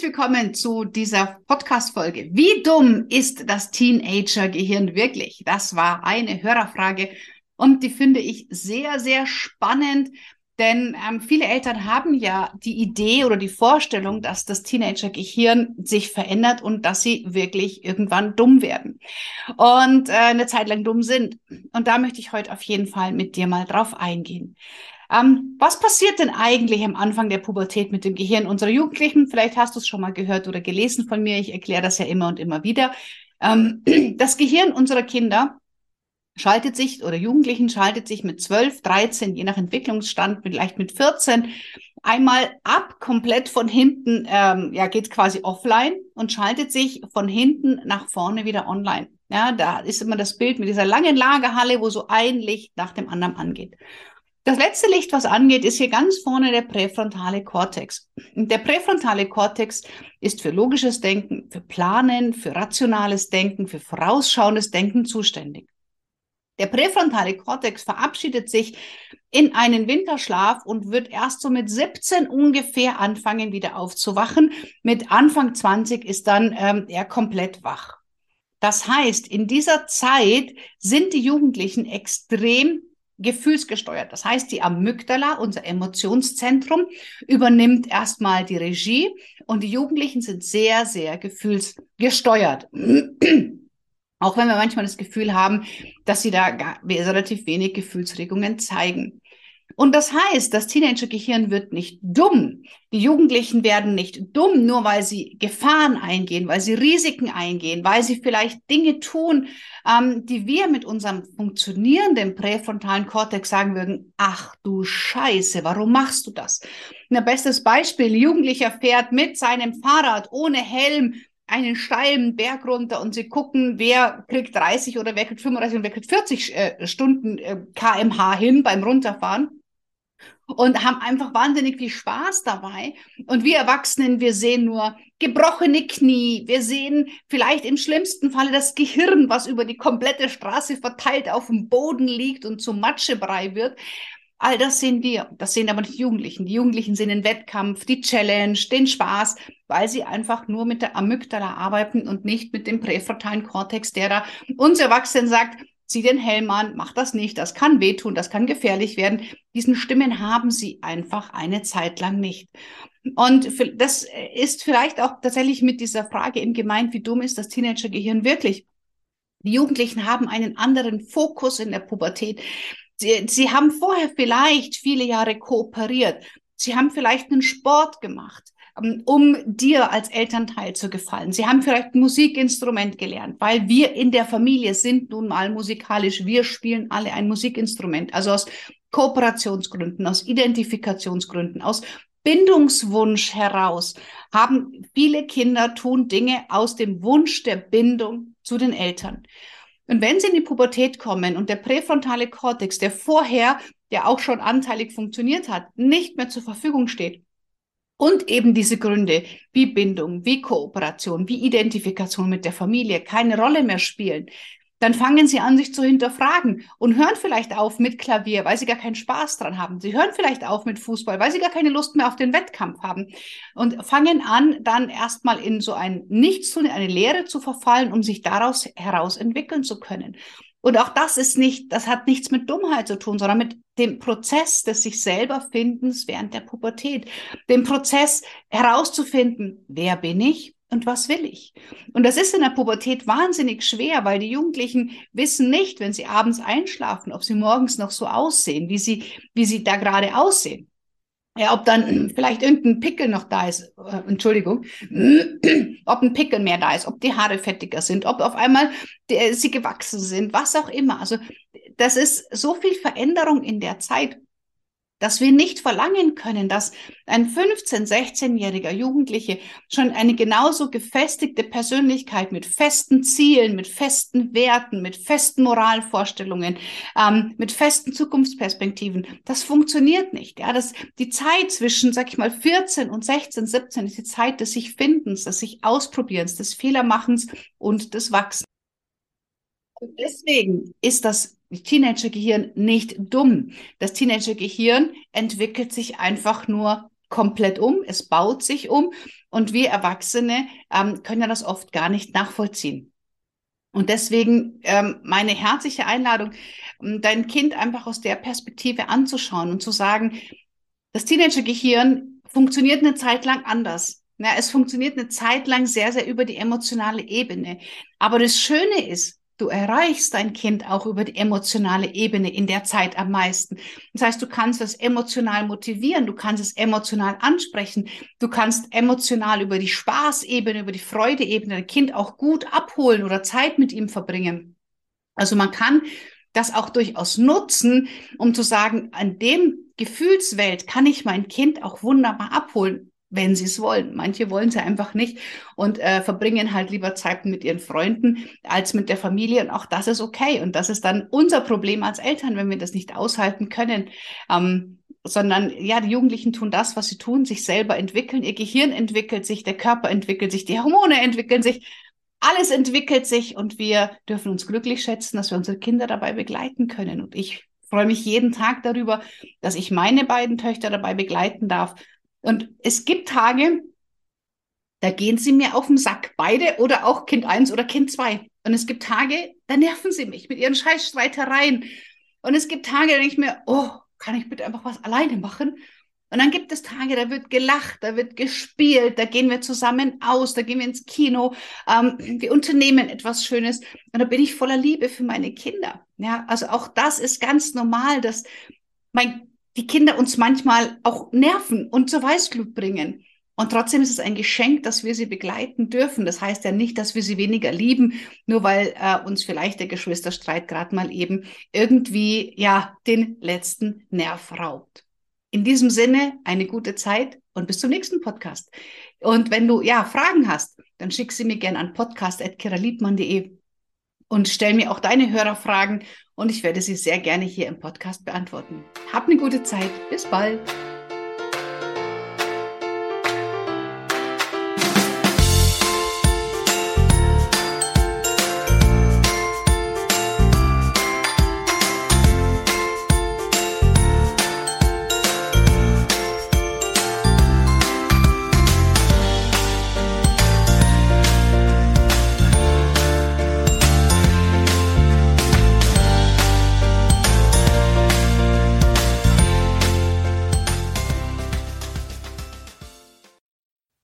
Herzlich willkommen zu dieser Podcast-Folge. Wie dumm ist das Teenager-Gehirn wirklich? Das war eine Hörerfrage und die finde ich sehr, sehr spannend, denn ähm, viele Eltern haben ja die Idee oder die Vorstellung, dass das Teenager-Gehirn sich verändert und dass sie wirklich irgendwann dumm werden und äh, eine Zeit lang dumm sind. Und da möchte ich heute auf jeden Fall mit dir mal drauf eingehen. Ähm, was passiert denn eigentlich am Anfang der Pubertät mit dem Gehirn unserer Jugendlichen? Vielleicht hast du es schon mal gehört oder gelesen von mir. Ich erkläre das ja immer und immer wieder. Ähm, das Gehirn unserer Kinder schaltet sich oder Jugendlichen schaltet sich mit 12, 13, je nach Entwicklungsstand, vielleicht mit 14 einmal ab, komplett von hinten, ähm, ja, geht quasi offline und schaltet sich von hinten nach vorne wieder online. Ja, da ist immer das Bild mit dieser langen Lagerhalle, wo so ein Licht nach dem anderen angeht. Das letzte Licht, was angeht, ist hier ganz vorne der präfrontale Kortex. Der präfrontale Kortex ist für logisches Denken, für Planen, für rationales Denken, für vorausschauendes Denken zuständig. Der präfrontale Kortex verabschiedet sich in einen Winterschlaf und wird erst so mit 17 ungefähr anfangen, wieder aufzuwachen. Mit Anfang 20 ist dann ähm, er komplett wach. Das heißt, in dieser Zeit sind die Jugendlichen extrem gefühlsgesteuert. Das heißt, die Amygdala, unser Emotionszentrum, übernimmt erstmal die Regie und die Jugendlichen sind sehr, sehr gefühlsgesteuert. Auch wenn wir manchmal das Gefühl haben, dass sie da relativ wenig Gefühlsregungen zeigen. Und das heißt, das Teenagergehirn wird nicht dumm. Die Jugendlichen werden nicht dumm, nur weil sie Gefahren eingehen, weil sie Risiken eingehen, weil sie vielleicht Dinge tun, ähm, die wir mit unserem funktionierenden präfrontalen Kortex sagen würden, ach du Scheiße, warum machst du das? Ein bestes Beispiel, Jugendlicher fährt mit seinem Fahrrad ohne Helm einen steilen Berg runter und sie gucken, wer kriegt 30 oder wer kriegt 35 und wer kriegt 40 äh, Stunden äh, kmh hin beim Runterfahren und haben einfach wahnsinnig viel Spaß dabei. Und wir Erwachsenen, wir sehen nur gebrochene Knie, wir sehen vielleicht im schlimmsten Falle das Gehirn, was über die komplette Straße verteilt auf dem Boden liegt und zu Matschebrei wird. All das sehen wir. Das sehen aber nicht die Jugendlichen. Die Jugendlichen sehen den Wettkampf, die Challenge, den Spaß, weil sie einfach nur mit der Amygdala arbeiten und nicht mit dem präfrontalen Kortex, der da uns Erwachsenen sagt, zieh den Helm an, mach das nicht, das kann wehtun, das kann gefährlich werden. Diesen Stimmen haben sie einfach eine Zeit lang nicht. Und das ist vielleicht auch tatsächlich mit dieser Frage im gemeint, wie dumm ist das Teenagergehirn wirklich? Die Jugendlichen haben einen anderen Fokus in der Pubertät. Sie, sie haben vorher vielleicht viele Jahre kooperiert. Sie haben vielleicht einen Sport gemacht. Um dir als Elternteil zu gefallen. Sie haben vielleicht ein Musikinstrument gelernt, weil wir in der Familie sind nun mal musikalisch. Wir spielen alle ein Musikinstrument. Also aus Kooperationsgründen, aus Identifikationsgründen, aus Bindungswunsch heraus haben viele Kinder tun Dinge aus dem Wunsch der Bindung zu den Eltern. Und wenn sie in die Pubertät kommen und der präfrontale Kortex, der vorher, der auch schon anteilig funktioniert hat, nicht mehr zur Verfügung steht, und eben diese Gründe wie Bindung, wie Kooperation, wie Identifikation mit der Familie keine Rolle mehr spielen, dann fangen sie an, sich zu hinterfragen und hören vielleicht auf mit Klavier, weil sie gar keinen Spaß dran haben. Sie hören vielleicht auf mit Fußball, weil sie gar keine Lust mehr auf den Wettkampf haben und fangen an, dann erstmal in so ein Nichts eine Lehre zu verfallen, um sich daraus heraus entwickeln zu können. Und auch das ist nicht, das hat nichts mit Dummheit zu tun, sondern mit dem Prozess des sich selber Findens während der Pubertät. Dem Prozess herauszufinden, wer bin ich und was will ich? Und das ist in der Pubertät wahnsinnig schwer, weil die Jugendlichen wissen nicht, wenn sie abends einschlafen, ob sie morgens noch so aussehen, wie sie, wie sie da gerade aussehen. Ja, ob dann vielleicht irgendein Pickel noch da ist, äh, Entschuldigung, ob ein Pickel mehr da ist, ob die Haare fettiger sind, ob auf einmal die, äh, sie gewachsen sind, was auch immer. Also das ist so viel Veränderung in der Zeit. Dass wir nicht verlangen können, dass ein 15-, 16-jähriger Jugendliche schon eine genauso gefestigte Persönlichkeit mit festen Zielen, mit festen Werten, mit festen Moralvorstellungen, ähm, mit festen Zukunftsperspektiven, das funktioniert nicht. Ja, das, die Zeit zwischen, sag ich mal, 14 und 16, 17 ist die Zeit des sich Findens, des sich Ausprobierens, des Fehlermachens und des Wachsens. Und deswegen ist das Teenagergehirn nicht dumm. Das Teenagergehirn entwickelt sich einfach nur komplett um, es baut sich um und wir Erwachsene ähm, können ja das oft gar nicht nachvollziehen. Und deswegen ähm, meine herzliche Einladung, dein Kind einfach aus der Perspektive anzuschauen und zu sagen, das Teenagergehirn funktioniert eine Zeit lang anders. Ja, es funktioniert eine Zeit lang sehr, sehr über die emotionale Ebene. Aber das Schöne ist, Du erreichst dein Kind auch über die emotionale Ebene in der Zeit am meisten. Das heißt, du kannst es emotional motivieren, du kannst es emotional ansprechen, du kannst emotional über die Spaßebene, über die Freudeebene dein Kind auch gut abholen oder Zeit mit ihm verbringen. Also man kann das auch durchaus nutzen, um zu sagen, an dem Gefühlswelt kann ich mein Kind auch wunderbar abholen wenn sie es wollen. Manche wollen sie einfach nicht und äh, verbringen halt lieber Zeit mit ihren Freunden als mit der Familie. Und auch das ist okay. Und das ist dann unser Problem als Eltern, wenn wir das nicht aushalten können. Ähm, sondern ja, die Jugendlichen tun das, was sie tun, sich selber entwickeln, ihr Gehirn entwickelt sich, der Körper entwickelt sich, die Hormone entwickeln sich, alles entwickelt sich und wir dürfen uns glücklich schätzen, dass wir unsere Kinder dabei begleiten können. Und ich freue mich jeden Tag darüber, dass ich meine beiden Töchter dabei begleiten darf und es gibt Tage, da gehen sie mir auf den Sack, beide oder auch Kind eins oder Kind zwei. Und es gibt Tage, da nerven sie mich mit ihren Scheißstreitereien. Und es gibt Tage, da denke ich mir, oh, kann ich bitte einfach was alleine machen? Und dann gibt es Tage, da wird gelacht, da wird gespielt, da gehen wir zusammen aus, da gehen wir ins Kino, ähm, wir unternehmen etwas Schönes. Und da bin ich voller Liebe für meine Kinder. Ja, also auch das ist ganz normal, dass mein die Kinder uns manchmal auch nerven und zur Weißglut bringen. Und trotzdem ist es ein Geschenk, dass wir sie begleiten dürfen. Das heißt ja nicht, dass wir sie weniger lieben, nur weil äh, uns vielleicht der Geschwisterstreit gerade mal eben irgendwie ja den letzten Nerv raubt. In diesem Sinne eine gute Zeit und bis zum nächsten Podcast. Und wenn du ja Fragen hast, dann schick sie mir gerne an podcast@kiraliebmann.de und stell mir auch deine Hörerfragen und ich werde sie sehr gerne hier im Podcast beantworten. Hab eine gute Zeit. Bis bald.